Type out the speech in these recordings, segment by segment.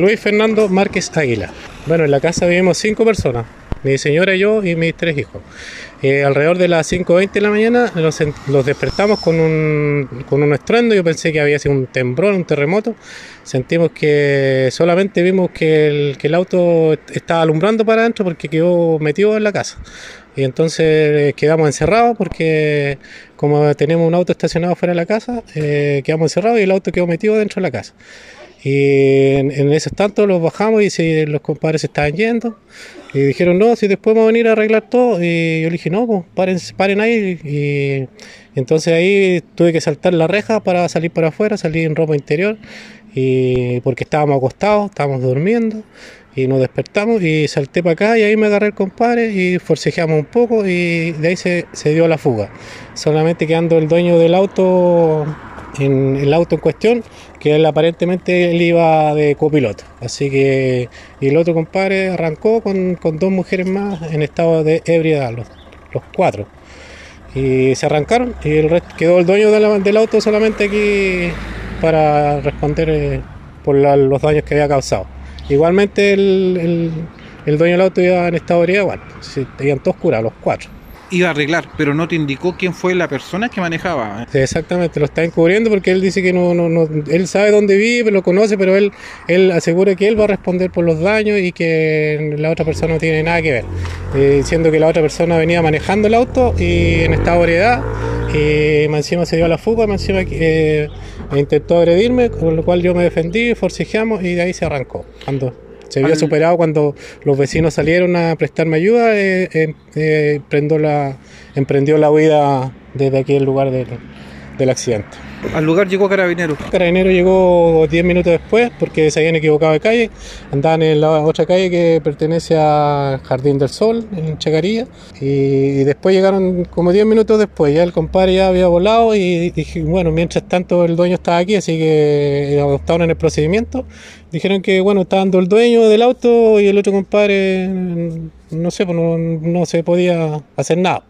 Luis Fernando Márquez Águila. Bueno, en la casa vivimos cinco personas, mi señora, yo y mis tres hijos. Eh, alrededor de las 5.20 de la mañana los, despertamos con un, estruendo, yo pensé que había sido un temblor, un terremoto. Sentimos que solamente vimos que el, que el auto estaba alumbrando para adentro porque quedó metido en la casa. Y entonces eh, quedamos encerrados porque como tenemos un auto estacionado fuera de la casa, eh, quedamos encerrados y el auto quedó metido dentro de la casa. Y en, en ese tanto los bajamos y si los compadres se estaban yendo. Y dijeron, no, si después vamos a venir a arreglar todo. Y yo le dije, no, pues paren, paren ahí. Y entonces ahí tuve que saltar la reja para salir para afuera, salir en ropa interior. Y porque estábamos acostados, estábamos durmiendo. Y nos despertamos y salté para acá y ahí me agarré el compadre y forcejeamos un poco y de ahí se, se dio la fuga. Solamente quedando el dueño del auto en el auto en cuestión, que él aparentemente él iba de copiloto. Así que y el otro compadre arrancó con, con dos mujeres más en estado de ebriedad, los, los, cuatro. Y se arrancaron y el resto quedó el dueño de la, del auto solamente aquí para responder eh, por la, los daños que había causado. Igualmente el, el, el, dueño del auto iba en estado de ebriedad, bueno, sí, iban todos curados, los cuatro iba a arreglar, pero no te indicó quién fue la persona que manejaba. Exactamente, lo está encubriendo porque él dice que no, no, no, él sabe dónde vive, lo conoce, pero él, él asegura que él va a responder por los daños y que la otra persona no tiene nada que ver, eh, que la otra persona venía manejando el auto y en esta variedad y encima se dio a la fuga, encima eh, intentó agredirme, con lo cual yo me defendí, forcejeamos y de ahí se arrancó. Cuando se vio superado cuando los vecinos salieron a prestarme ayuda, eh, eh, eh, la, emprendió la huida desde aquí el lugar del, del accidente. ¿Al lugar llegó Carabinero? Carabinero llegó 10 minutos después porque se habían equivocado de calle. Andaban en la otra calle que pertenece a Jardín del Sol, en Chacarilla. Y después llegaron como 10 minutos después. Ya el compadre ya había volado y dije, bueno, mientras tanto el dueño estaba aquí, así que adoptaron en el procedimiento. Dijeron que, bueno, estaba dando el dueño del auto y el otro compadre, no sé, pues no, no se podía hacer nada.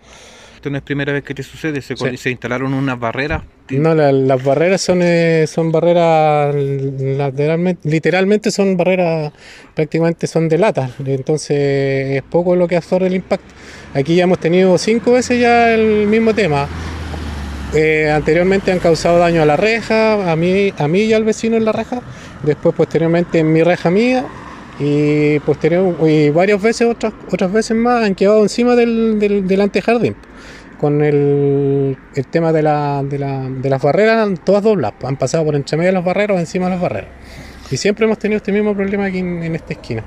Esto no es primera vez que te sucede, se, sí. se instalaron unas barreras. No, la, las barreras son, eh, son barreras, lateralmente, literalmente son barreras, prácticamente son de lata, entonces es poco lo que absorbe el impacto. Aquí ya hemos tenido cinco veces ya el mismo tema. Eh, anteriormente han causado daño a la reja, a mí, a mí y al vecino en la reja, después posteriormente en mi reja mía y posterior y varias veces otras otras veces más han quedado encima del, del, del antejardín con el, el tema de, la, de, la, de, las barreras todas doblas han pasado por entre medio de las barreras o encima de las barreras y siempre hemos tenido este mismo problema aquí en, en esta esquina